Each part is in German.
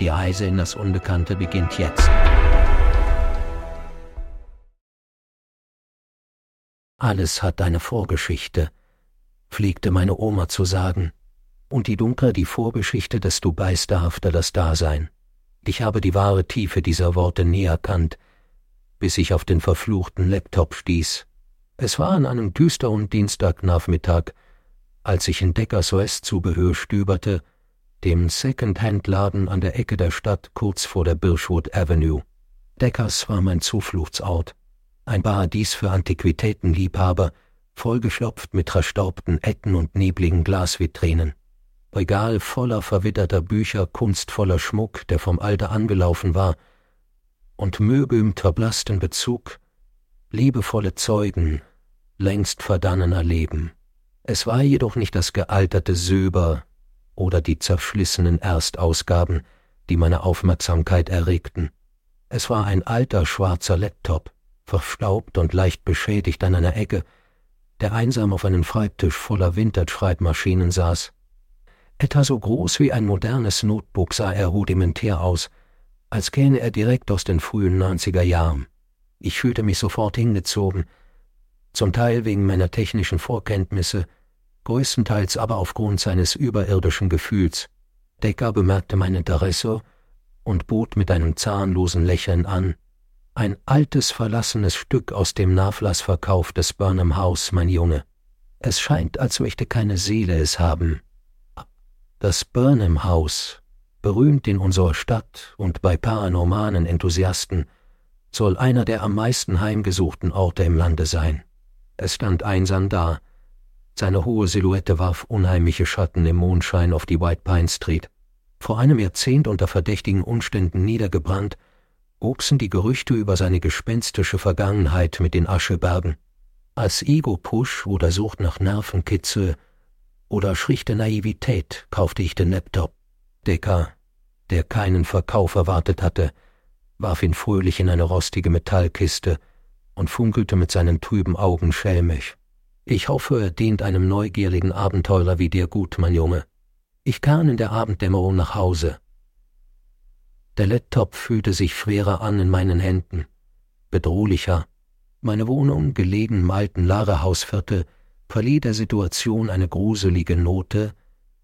Die Reise in das Unbekannte beginnt jetzt. Alles hat eine Vorgeschichte, pflegte meine Oma zu sagen, und je dunkler die Vorgeschichte, desto beisterhafter das Dasein. Ich habe die wahre Tiefe dieser Worte nie erkannt, bis ich auf den verfluchten Laptop stieß. Es war an einem düsteren Dienstagnachmittag, als ich in Deckers West-Zubehör stöberte, dem Second-Hand-Laden an der Ecke der Stadt kurz vor der Birchwood Avenue. Deckers war mein Zufluchtsort, ein Paradies für Antiquitätenliebhaber, vollgeschlopft mit verstaubten Ecken und nebligen Glasvitrinen. Regal voller verwitterter Bücher, kunstvoller Schmuck, der vom Alter angelaufen war, und Möbel im verblassten Bezug, liebevolle Zeugen längst verdannener Leben. Es war jedoch nicht das gealterte Söber oder die zerschlissenen Erstausgaben, die meine Aufmerksamkeit erregten. Es war ein alter schwarzer Laptop, verstaubt und leicht beschädigt an einer Ecke, der einsam auf einem Schreibtisch voller Vintage-Schreibmaschinen saß. Etwa so groß wie ein modernes Notebook sah er rudimentär aus, als käme er direkt aus den frühen 90er Jahren. Ich fühlte mich sofort hingezogen, zum Teil wegen meiner technischen Vorkenntnisse, größtenteils aber aufgrund seines überirdischen Gefühls. Decker bemerkte mein Interesse und bot mit einem zahnlosen Lächeln an. Ein altes, verlassenes Stück aus dem Nachlassverkauf des Burnham House, mein Junge. Es scheint, als möchte keine Seele es haben. Das Burnham House, berühmt in unserer Stadt und bei paranormalen Enthusiasten, soll einer der am meisten heimgesuchten Orte im Lande sein. Es stand einsam da. Seine hohe Silhouette warf unheimliche Schatten im Mondschein auf die White Pine Street. Vor einem Jahrzehnt unter verdächtigen Umständen niedergebrannt, wuchsen die Gerüchte über seine gespenstische Vergangenheit mit den Aschebergen. Als Ego-Push oder Sucht nach Nervenkitzel oder schlichte Naivität kaufte ich den Laptop. Decker, der keinen Verkauf erwartet hatte, warf ihn fröhlich in eine rostige Metallkiste und funkelte mit seinen trüben Augen schelmisch. Ich hoffe, er dient einem neugierigen Abenteurer wie dir gut, mein Junge. Ich kam in der Abenddämmerung nach Hause. Der Laptop fühlte sich schwerer an in meinen Händen, bedrohlicher. Meine Wohnung, gelegen im alten Lagerhausviertel, verlieh der Situation eine gruselige Note,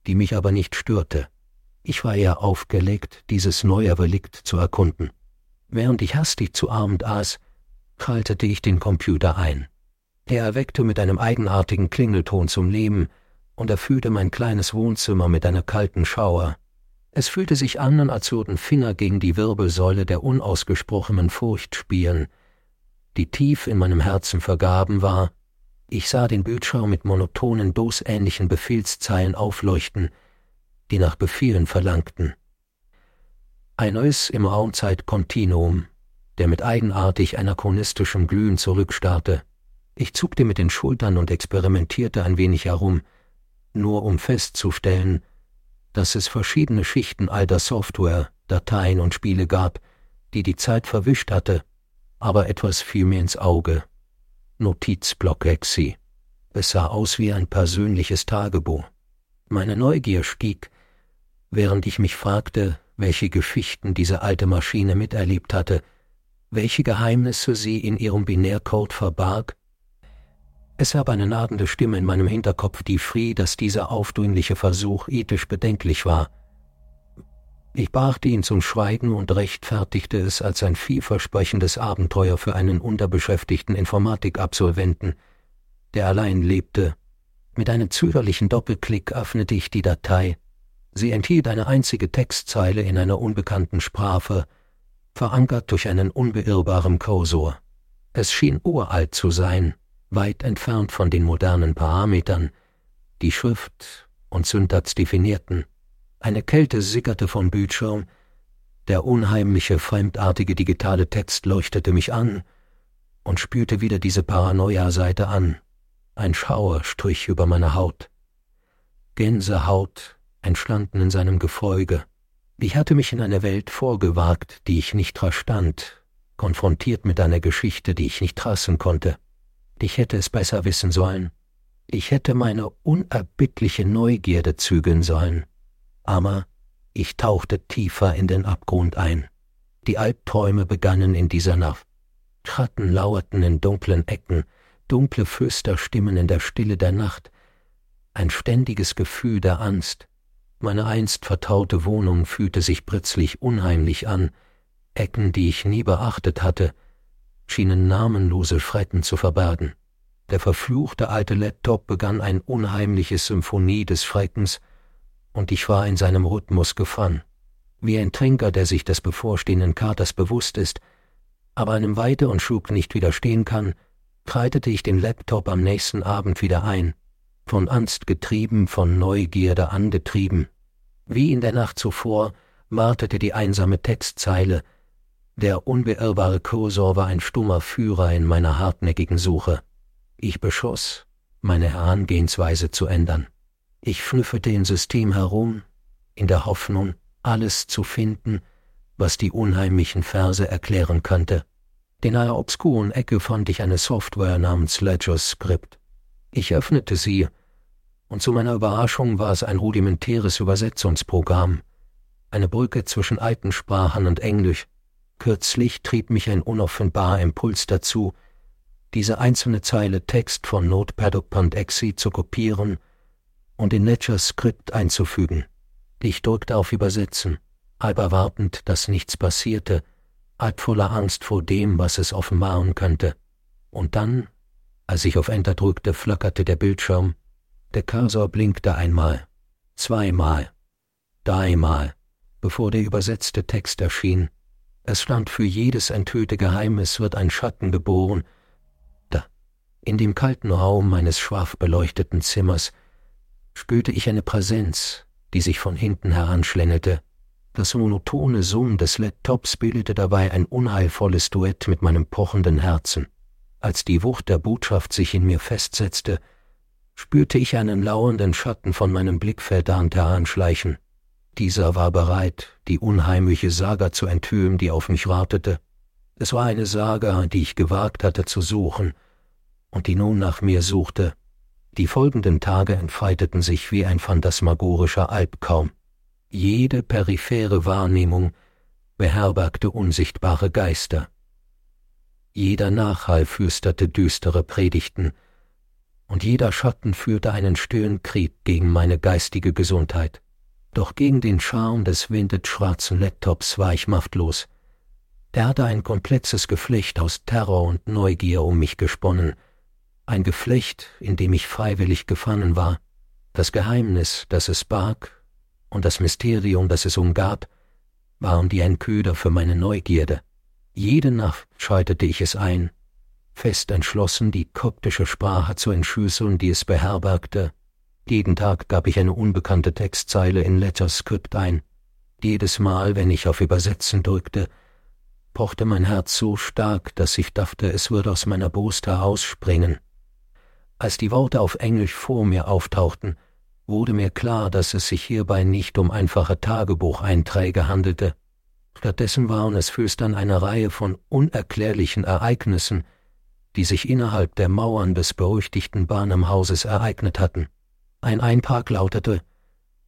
die mich aber nicht störte. Ich war eher aufgelegt, dieses neue Relikt zu erkunden. Während ich hastig zu Abend aß, schaltete ich den Computer ein. Er erweckte mit einem eigenartigen Klingelton zum Leben und erfüllte mein kleines Wohnzimmer mit einer kalten Schauer. Es fühlte sich an, als würden Finger gegen die Wirbelsäule der unausgesprochenen Furcht spielen, die tief in meinem Herzen vergaben war. Ich sah den Bildschirm mit monotonen, dosähnlichen Befehlszeilen aufleuchten, die nach Befehlen verlangten. Ein neues im Raumzeit-Kontinuum, der mit eigenartig anachronistischem Glühen zurückstarrte. Ich zuckte mit den Schultern und experimentierte ein wenig herum, nur um festzustellen, dass es verschiedene Schichten alter Software, Dateien und Spiele gab, die die Zeit verwischt hatte, aber etwas fiel mir ins Auge. Notizblock Exi. Es sah aus wie ein persönliches Tagebuch. Meine Neugier stieg, während ich mich fragte, welche Geschichten diese alte Maschine miterlebt hatte, welche Geheimnisse sie in ihrem Binärcode verbarg. Es gab eine nagende Stimme in meinem Hinterkopf, die schrie, dass dieser aufdringliche Versuch ethisch bedenklich war. Ich brachte ihn zum Schweigen und rechtfertigte es als ein vielversprechendes Abenteuer für einen unterbeschäftigten Informatikabsolventen, der allein lebte. Mit einem zögerlichen Doppelklick öffnete ich die Datei Sie enthielt eine einzige Textzeile in einer unbekannten Sprache, verankert durch einen unbeirrbaren Kursor. Es schien uralt zu sein, weit entfernt von den modernen Parametern, die Schrift und Syntax definierten. Eine Kälte sickerte vom Bildschirm, der unheimliche, fremdartige digitale Text leuchtete mich an und spürte wieder diese Paranoia-Seite an. Ein Schauer strich über meine Haut. Gänsehaut entstanden in seinem Gefolge. Ich hatte mich in eine Welt vorgewagt, die ich nicht verstand, konfrontiert mit einer Geschichte, die ich nicht trassen konnte. Ich hätte es besser wissen sollen. Ich hätte meine unerbittliche Neugierde zügeln sollen. Aber ich tauchte tiefer in den Abgrund ein. Die Albträume begannen in dieser Nacht. Schatten lauerten in dunklen Ecken, dunkle Flüsterstimmen in der Stille der Nacht, ein ständiges Gefühl der Angst. Meine einst vertraute Wohnung fühlte sich plötzlich unheimlich an, Ecken, die ich nie beachtet hatte, schienen namenlose Schrecken zu verbergen. Der verfluchte alte Laptop begann ein unheimliches Symphonie des Schreckens, und ich war in seinem Rhythmus gefangen, wie ein Trinker, der sich des bevorstehenden Katers bewusst ist, aber einem Weite und Schub nicht widerstehen kann, kreitete ich den Laptop am nächsten Abend wieder ein, von Angst getrieben, von Neugierde angetrieben. Wie in der Nacht zuvor wartete die einsame Textzeile, der unbeirrbare Kursor war ein stummer Führer in meiner hartnäckigen Suche. Ich beschloss, meine Herangehensweise zu ändern. Ich schnüffelte im System herum, in der Hoffnung, alles zu finden, was die unheimlichen Verse erklären könnte. In einer obskuren Ecke fand ich eine Software namens Ledger Script. Ich öffnete sie, und zu meiner Überraschung war es ein rudimentäres Übersetzungsprogramm, eine Brücke zwischen alten Sprachen und Englisch. Kürzlich trieb mich ein unoffenbarer Impuls dazu, diese einzelne Zeile Text von Notepad.exe zu kopieren und in Ledger Script einzufügen. Ich drückte auf Übersetzen, halb erwartend, dass nichts passierte, halb voller Angst vor dem, was es offenbaren könnte. Und dann, als ich auf Enter drückte, flackerte der Bildschirm, der Cursor blinkte einmal, zweimal, dreimal, bevor der übersetzte Text erschien. Es stand für jedes enthüllte Geheimnis wird ein Schatten geboren. Da, in dem kalten Raum meines schwach beleuchteten Zimmers, spürte ich eine Präsenz, die sich von hinten heranschlängelte. Das monotone Summen des Laptops bildete dabei ein unheilvolles Duett mit meinem pochenden Herzen. Als die Wucht der Botschaft sich in mir festsetzte, spürte ich einen lauernden Schatten von meinem Blickfeldrand heranschleichen. Dieser war bereit, die unheimliche Saga zu enthüllen, die auf mich wartete. Es war eine Saga, die ich gewagt hatte zu suchen und die nun nach mir suchte. Die folgenden Tage entfalteten sich wie ein phantasmagorischer Albtraum. Jede periphere Wahrnehmung beherbergte unsichtbare Geister. Jeder Nachhall flüsterte düstere Predigten, und jeder Schatten führte einen stillen Krieg gegen meine geistige Gesundheit. Doch gegen den Charme des windet schwarzen Laptops war ich machtlos. Er hatte ein komplexes Geflecht aus Terror und Neugier um mich gesponnen, ein Geflecht, in dem ich freiwillig gefangen war, das Geheimnis, das es barg, und das Mysterium, das es umgab, waren wie ein Köder für meine Neugierde. Jede Nacht schaltete ich es ein, fest entschlossen, die koptische Sprache zu entschlüsseln, die es beherbergte. Jeden Tag gab ich eine unbekannte Textzeile in Letterscript ein. Jedes Mal, wenn ich auf Übersetzen drückte, pochte mein Herz so stark, dass ich dachte, es würde aus meiner Brust herausspringen. Als die Worte auf Englisch vor mir auftauchten, wurde mir klar, dass es sich hierbei nicht um einfache Tagebucheinträge handelte. Stattdessen waren es flüstern eine Reihe von unerklärlichen Ereignissen, die sich innerhalb der Mauern des berüchtigten Barnum-Hauses ereignet hatten. Ein Einpark lautete,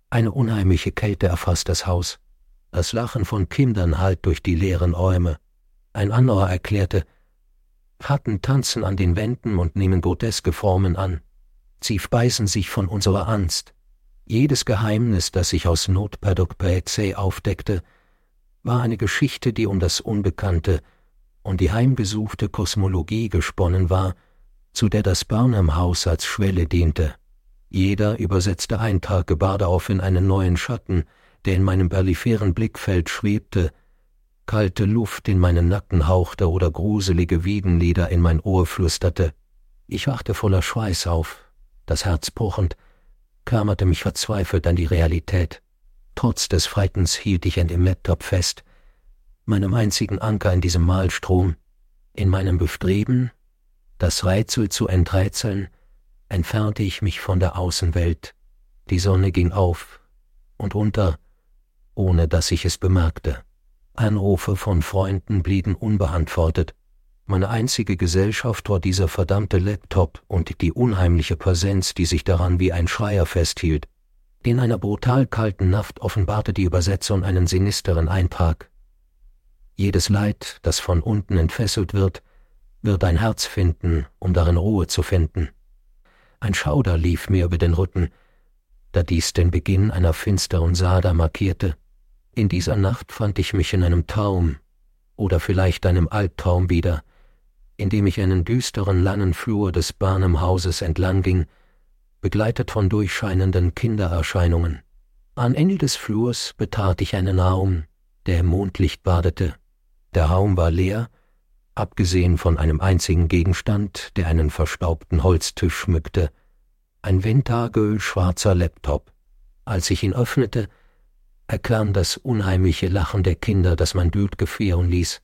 eine unheimliche Kälte erfasst das Haus. Das Lachen von Kindern hallt durch die leeren Räume. Ein anderer erklärte, Ratten tanzen an den Wänden und nehmen groteske Formen an. Sie speisen sich von unserer Angst. Jedes Geheimnis, das sich aus Notpaddock Paetsay aufdeckte, war eine Geschichte, die um das Unbekannte und die heimgesuchte Kosmologie gesponnen war, zu der das Barnum-Haus als Schwelle diente. Jeder übersetzte Eintrag gebar darauf in einen neuen Schatten, der in meinem perlipheren Blickfeld schwebte, kalte Luft in meinen Nacken hauchte oder gruselige Wiedenlieder in mein Ohr flüsterte. Ich wachte voller Schweiß auf, das Herz pochend, klammerte mich verzweifelt an die Realität. Trotz des Freitens hielt ich an dem Laptop fest, meinem einzigen Anker in diesem Malstrom, in meinem Bestreben, das Rätsel zu enträtseln, entfernte ich mich von der Außenwelt. Die Sonne ging auf und unter, ohne dass ich es bemerkte. Anrufe von Freunden blieben unbeantwortet. Meine einzige Gesellschaft war dieser verdammte Laptop und die unheimliche Präsenz, die sich daran wie ein Schreier festhielt. In einer brutal kalten Nacht offenbarte die Übersetzung einen sinisteren Eintrag. Jedes Leid, das von unten entfesselt wird, wird ein Herz finden, um darin Ruhe zu finden. Ein Schauder lief mir über den Rücken, da dies den Beginn einer finsteren Saga markierte. In dieser Nacht fand ich mich in einem Traum oder vielleicht einem Albtraum wieder, in dem ich einen düsteren langen Flur des Barnum-Hauses entlang ging, begleitet von durchscheinenden Kindererscheinungen. Am Ende des Flurs betrat ich einen Raum, der im Mondlicht badete. Der Raum war leer, abgesehen von einem einzigen Gegenstand, der einen verstaubten Holztisch schmückte, ein schwarzer Laptop. Als ich ihn öffnete, erklang das unheimliche Lachen der Kinder, das mein Blut gefrieren ließ.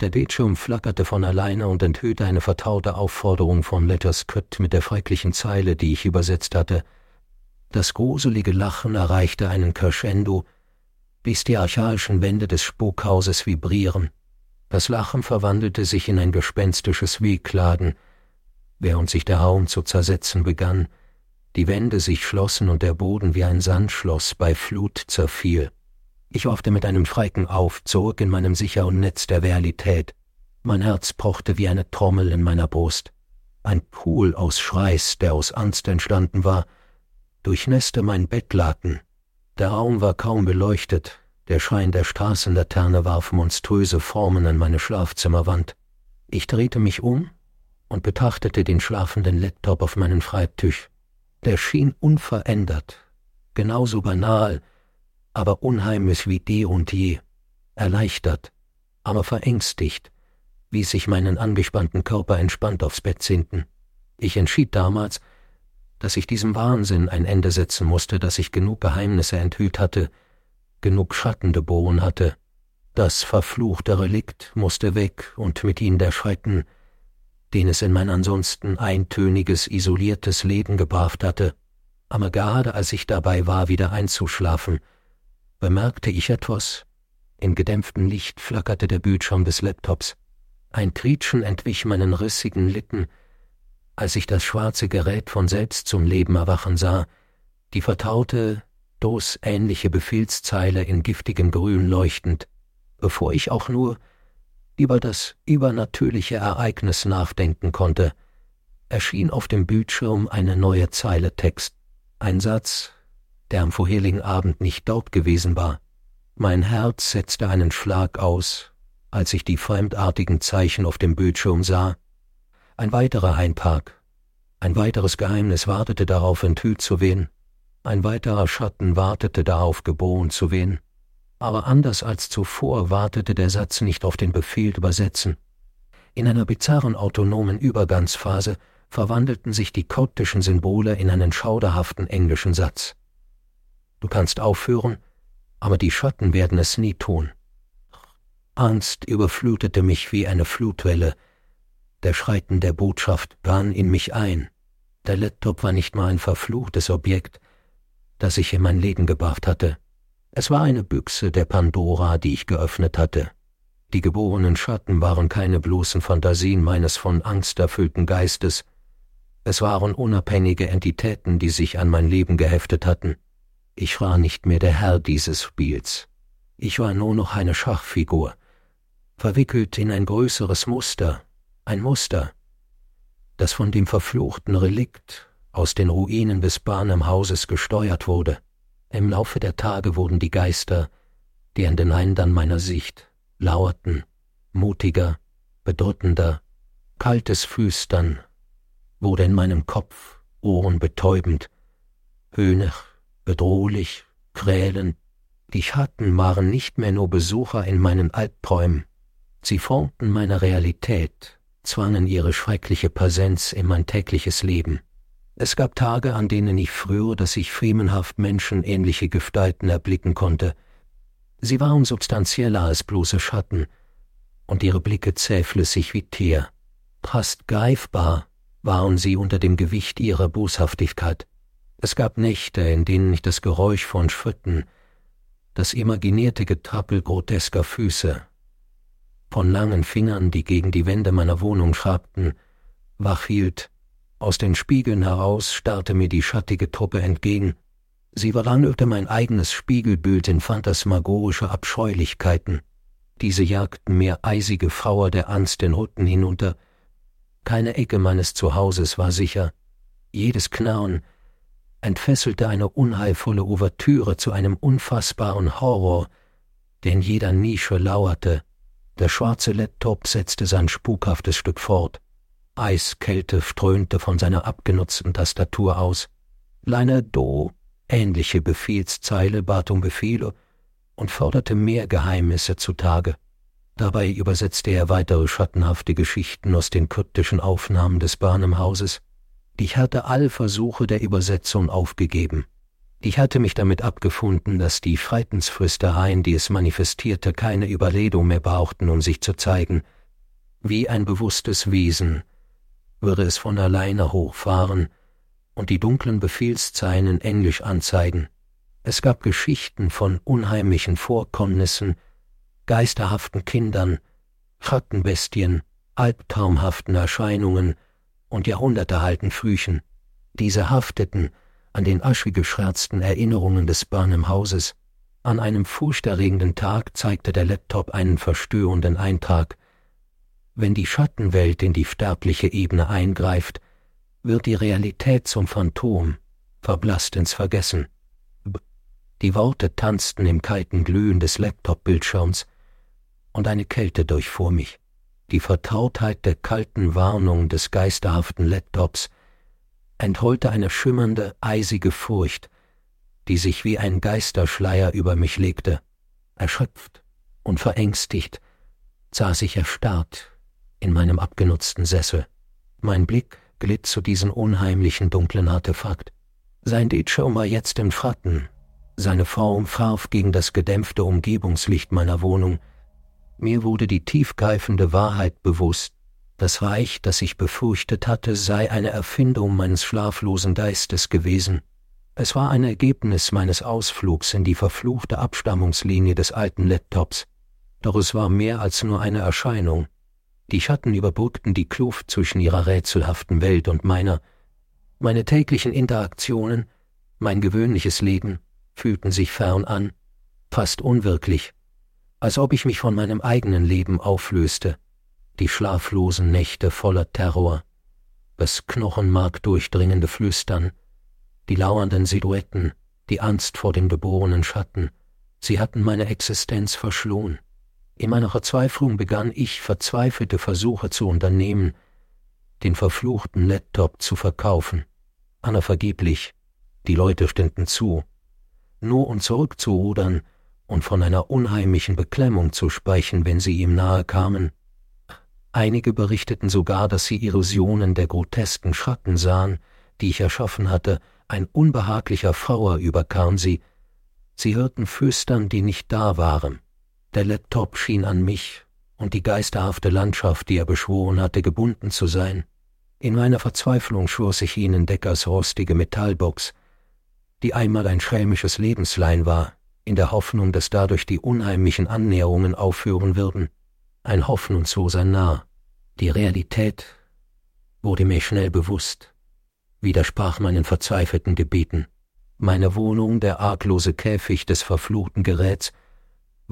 Der Bildschirm flackerte von alleine und enthüllte eine vertraute Aufforderung von Letterscript mit der schrecklichen Zeile, die ich übersetzt hatte. Das gruselige Lachen erreichte einen Crescendo, bis die archaischen Wände des Spukhauses vibrieren. Das Lachen verwandelte sich in ein gespenstisches Wehklagen, während sich der Raum zu zersetzen begann, die Wände sich schlossen und der Boden wie ein Sandschloss bei Flut zerfiel. Ich hoffte mit einem Schrecken auf, zurück in meinem sicheren Netz der Realität. Mein Herz pochte wie eine Trommel in meiner Brust. Ein Pool aus Schweiß, der aus Angst entstanden war, durchnässte mein Bettlaken. Der Raum war kaum beleuchtet, der Schein der Straßenlaterne warf monströse Formen an meine Schlafzimmerwand. Ich drehte mich um und betrachtete den schlafenden Laptop auf meinen Schreibtisch. Der schien unverändert, genauso banal, aber unheimlich wie eh und je, erleichtert, aber verängstigt, wies ich meinen angespannten Körper entspannt aufs Bett sinken. Ich entschied damals, dass ich diesem Wahnsinn ein Ende setzen musste, dass ich genug Geheimnisse enthüllt hatte, genug Schatten geboren hatte. Das verfluchte Relikt musste weg und mit ihm der Schrecken, den es in mein ansonsten eintöniges, isoliertes Leben gebracht hatte. Aber gerade als ich dabei war, wieder einzuschlafen, bemerkte ich etwas. In gedämpftem Licht flackerte der Bildschirm des Laptops. Ein Trietschen entwich meinen rissigen Lippen, als ich das schwarze Gerät von selbst zum Leben erwachen sah, die vertraute, dosähnliche Befehlszeile in giftigem Grün leuchtend, bevor ich auch nur über das übernatürliche Ereignis nachdenken konnte, erschien auf dem Bildschirm eine neue Zeile Text, ein Satz, der am vorherigen Abend nicht dort gewesen war. Mein Herz setzte einen Schlag aus, als ich die fremdartigen Zeichen auf dem Bildschirm sah. Ein weiterer Einpark, ein weiteres Geheimnis wartete darauf, enthüllt zu werden, ein weiterer Schatten wartete darauf, geboren zu werden. Aber anders als zuvor wartete der Satz nicht auf den Befehl übersetzen. In einer bizarren autonomen Übergangsphase verwandelten sich die koptischen Symbole in einen schauderhaften englischen Satz. Du kannst aufhören, aber die Schatten werden es nie tun. Angst überflutete mich wie eine Flutwelle. Der Schreiten der Botschaft brann in mich ein. Der Laptop war nicht mal ein verfluchtes Objekt, das ich in mein Leben gebracht hatte. Es war eine Büchse der Pandora, die ich geöffnet hatte. Die geborenen Schatten waren keine bloßen Fantasien meines von Angst erfüllten Geistes, es waren unabhängige Entitäten, die sich an mein Leben geheftet hatten. Ich war nicht mehr der Herr dieses Spiels. Ich war nur noch eine Schachfigur, verwickelt in ein größeres Muster, ein Muster, das von dem verfluchten Relikt aus den Ruinen des Barnum-Hauses gesteuert wurde. Im Laufe der Tage wurden die Geister, die an den Rändern meiner Sicht lauerten, mutiger, bedrückender, kaltes Flüstern wurde in meinem Kopf ohrenbetäubend, höhnig, bedrohlich, quälend. Die Schatten waren nicht mehr nur Besucher in meinen Albträumen, sie formten meine Realität, zwangen ihre schreckliche Präsenz in mein tägliches Leben. Es gab Tage, an denen ich früher, dass ich fremenhaft menschenähnliche Gestalten erblicken konnte. Sie waren substanzieller als bloße Schatten, und ihre Blicke zähflüssig wie Teer. Fast greifbar waren sie unter dem Gewicht ihrer Boshaftigkeit. Es gab Nächte, in denen ich das Geräusch von Schritten, das imaginierte Getrappel grotesker Füße, von langen Fingern, die gegen die Wände meiner Wohnung schabten, wach hielt. Aus den Spiegeln heraus starrte mir die schattige Truppe entgegen. Sie verwandelte mein eigenes Spiegelbild in phantasmagorische Abscheulichkeiten. Diese jagten mir eisige Fauer der Angst den Rücken hinunter. Keine Ecke meines Zuhauses war sicher. Jedes Knarren entfesselte eine unheilvolle Ouvertüre zu einem unfassbaren Horror, der in jeder Nische lauerte. Der schwarze Laptop setzte sein spukhaftes Stück fort. Eiskälte strömte von seiner abgenutzten Tastatur aus. Leine Do, ähnliche Befehlszeile, bat um Befehle und forderte mehr Geheimnisse zutage. Dabei übersetzte er weitere schattenhafte Geschichten aus den kryptischen Aufnahmen des Barnum-Hauses. Ich hatte alle Versuche der Übersetzung aufgegeben. Ich hatte mich damit abgefunden, dass die Freitensfrüstereien, die es manifestierte, keine Überredung mehr brauchten, um sich zu zeigen. Wie ein bewusstes Wesen würde es von alleine hochfahren und die dunklen Befehlszeilen Englisch anzeigen. Es gab Geschichten von unheimlichen Vorkommnissen, geisterhaften Kindern, Schattenbestien, albtraumhaften Erscheinungen und jahrhundertealten Früchen. Diese hafteten an den aschgeschwärzten Erinnerungen des Barnum-Hauses. An einem furchterregenden Tag zeigte der Laptop einen verstörenden Eintrag. Wenn die Schattenwelt in die sterbliche Ebene eingreift, wird die Realität zum Phantom, verblasst ins Vergessen. Die Worte tanzten im kalten Glühen des Laptop-Bildschirms, und eine Kälte durchfuhr mich. Die Vertrautheit der kalten Warnung des geisterhaften Laptops enthüllte eine schimmernde, eisige Furcht, die sich wie ein Geisterschleier über mich legte. Erschöpft und verängstigt saß ich erstarrt in meinem abgenutzten Sessel. Mein Blick glitt zu diesem unheimlichen dunklen Artefakt. Sein Bildschirm war jetzt im Fratten, seine Form farf gegen das gedämpfte Umgebungslicht meiner Wohnung. Mir wurde die tiefgreifende Wahrheit bewusst, das Reich, das ich befürchtet hatte, sei eine Erfindung meines schlaflosen Geistes gewesen. Es war ein Ergebnis meines Ausflugs in die verfluchte Abstammungslinie des alten Laptops. Doch es war mehr als nur eine Erscheinung. Die Schatten überbrückten die Kluft zwischen ihrer rätselhaften Welt und meiner. Meine täglichen Interaktionen, mein gewöhnliches Leben, fühlten sich fern an, fast unwirklich, als ob ich mich von meinem eigenen Leben auflöste die schlaflosen Nächte voller Terror, das Knochenmark durchdringende Flüstern, die lauernden Silhouetten, die Angst vor dem geborenen Schatten, sie hatten meine Existenz verschlohen. In meiner Verzweiflung begann ich verzweifelte Versuche zu unternehmen, den verfluchten Laptop zu verkaufen. Anna vergeblich, die Leute stünden zu. Nur um zurückzurudern und von einer unheimlichen Beklemmung zu sprechen, wenn sie ihm nahe kamen, Einige berichteten sogar, dass sie Illusionen der grotesken Schatten sahen, die ich erschaffen hatte, ein unbehaglicher Fauer überkam sie. Sie hörten Flüstern, die nicht da waren. Der Laptop schien an mich und die geisterhafte Landschaft, die er beschworen hatte, gebunden zu sein. In meiner Verzweiflung schwor sich ihnen Deckers rostige Metallbox, die einmal ein schelmisches Lebenslein war, in der Hoffnung, dass dadurch die unheimlichen Annäherungen aufhören würden ein hoffnungsloser Narr. Die Realität wurde mir schnell bewusst, widersprach meinen verzweifelten Gebeten. Meine Wohnung, der arglose Käfig des verfluchten Geräts,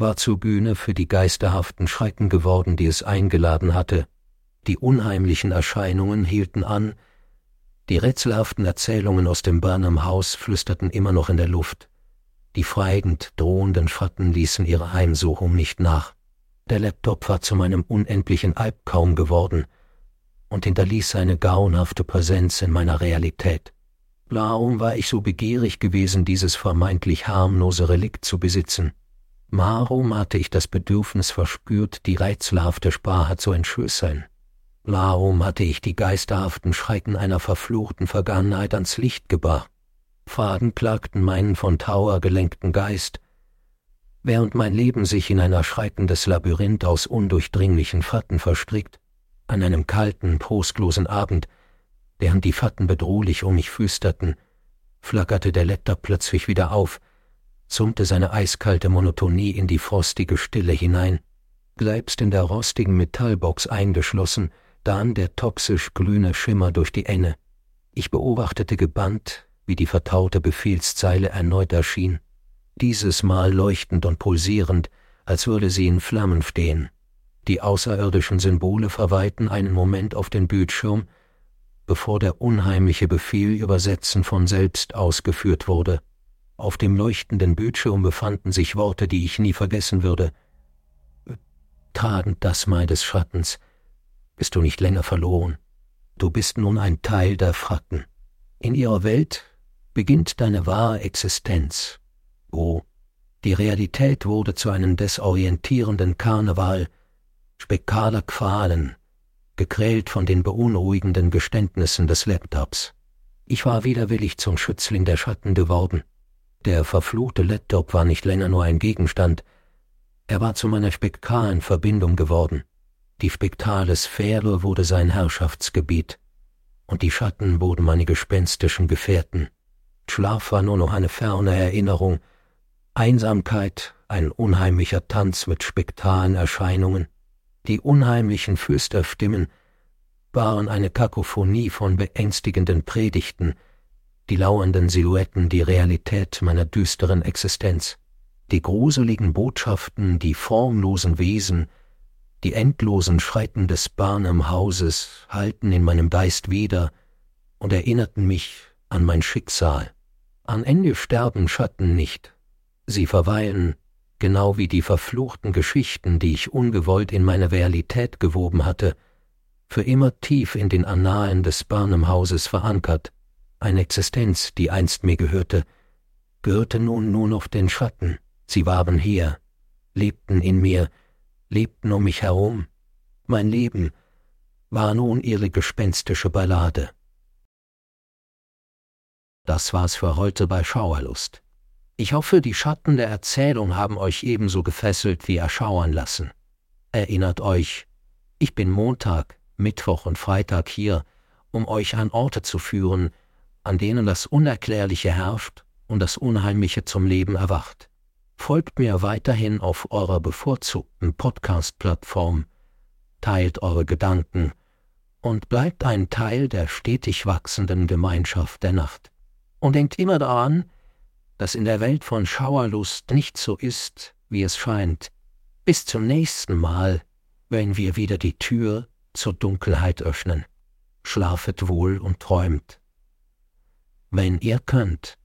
war zur Bühne für die geisterhaften Schrecken geworden, die es eingeladen hatte. Die unheimlichen Erscheinungen hielten an, die rätselhaften Erzählungen aus dem Burnham Haus flüsterten immer noch in der Luft. Die feigend drohenden Schatten ließen ihre Heimsuchung nicht nach. Der Laptop war zu meinem unendlichen Albtraum geworden und hinterließ seine grauenhafte Präsenz in meiner Realität. Warum war ich so begierig gewesen, dieses vermeintlich harmlose Relikt zu besitzen? Warum hatte ich das Bedürfnis verspürt, die rätselhafte Sprache zu entschlüsseln? Warum hatte ich die geisterhaften Schrecken einer verfluchten Vergangenheit ans Licht gebracht? Faden klagten meinen von Trauer gelenkten Geist, während mein Leben sich in ein erschreitendes Labyrinth aus undurchdringlichen Fatten verstrickt, an einem kalten, prostlosen Abend, während die Fatten bedrohlich um mich flüsterten, flackerte der Laptop plötzlich wieder auf, summte seine eiskalte Monotonie in die frostige Stille hinein, bleibst in der rostigen Metallbox eingeschlossen, dann der toxisch glühende Schimmer durch die Enne. Ich beobachtete gebannt, wie die vertraute Befehlszeile erneut erschien, dieses Mal leuchtend und pulsierend, als würde sie in Flammen stehen. Die außerirdischen Symbole verweilten einen Moment auf den Bildschirm, bevor der unheimliche Befehl übersetzen von selbst ausgeführt wurde. Auf dem leuchtenden Bildschirm befanden sich Worte, die ich nie vergessen würde. Tragend das Mal des Schattens, bist du nicht länger verloren. Du bist nun ein Teil der Fracken. In ihrer Welt beginnt deine wahre Existenz. Oh, die Realität wurde zu einem desorientierenden Karneval, spekaler Qualen, gequält von den beunruhigenden Geständnissen des Laptops. Ich war widerwillig zum Schützling der Schatten geworden. Der verfluchte Laptop war nicht länger nur ein Gegenstand, er war zu meiner spektalen Verbindung geworden. Die spektale Sphäre wurde sein Herrschaftsgebiet, und die Schatten wurden meine gespenstischen Gefährten. Schlaf war nur noch eine ferne Erinnerung, Einsamkeit ein unheimlicher Tanz mit spektalen Erscheinungen. Die unheimlichen Flüsterstimmen waren eine Kakophonie von beängstigenden Predigten, die lauernden Silhouetten die Realität meiner düsteren Existenz, die gruseligen Botschaften, die formlosen Wesen, die endlosen Schreiten des Barnum-Hauses hallten in meinem Geist wieder und erinnerten mich an mein Schicksal. An Ende sterben Schatten nicht, sie verweilen genau wie die verfluchten Geschichten, die ich ungewollt in meine Realität gewoben hatte, für immer tief in den Annalen des Barnum-Hauses verankert, eine Existenz, die einst mir gehörte, gehörte nun nur noch den Schatten, sie waren hier, lebten in mir, lebten um mich herum, mein Leben war nun ihre gespenstische Ballade. Das war's für heute bei Schauerlust. Ich hoffe, die Schatten der Erzählung haben euch ebenso gefesselt wie erschauern lassen. Erinnert euch, ich bin Montag, Mittwoch und Freitag hier, um euch an Orte zu führen, an denen das Unerklärliche herrscht und das Unheimliche zum Leben erwacht. Folgt mir weiterhin auf eurer bevorzugten Podcast-Plattform, teilt eure Gedanken und bleibt ein Teil der stetig wachsenden Gemeinschaft der Nacht. Und denkt immer daran, dass in der Welt von Schauerlust nicht so ist, wie es scheint. Bis zum nächsten Mal, wenn wir wieder die Tür zur Dunkelheit öffnen. Schlafet wohl und träumt. Wenn ihr könnt.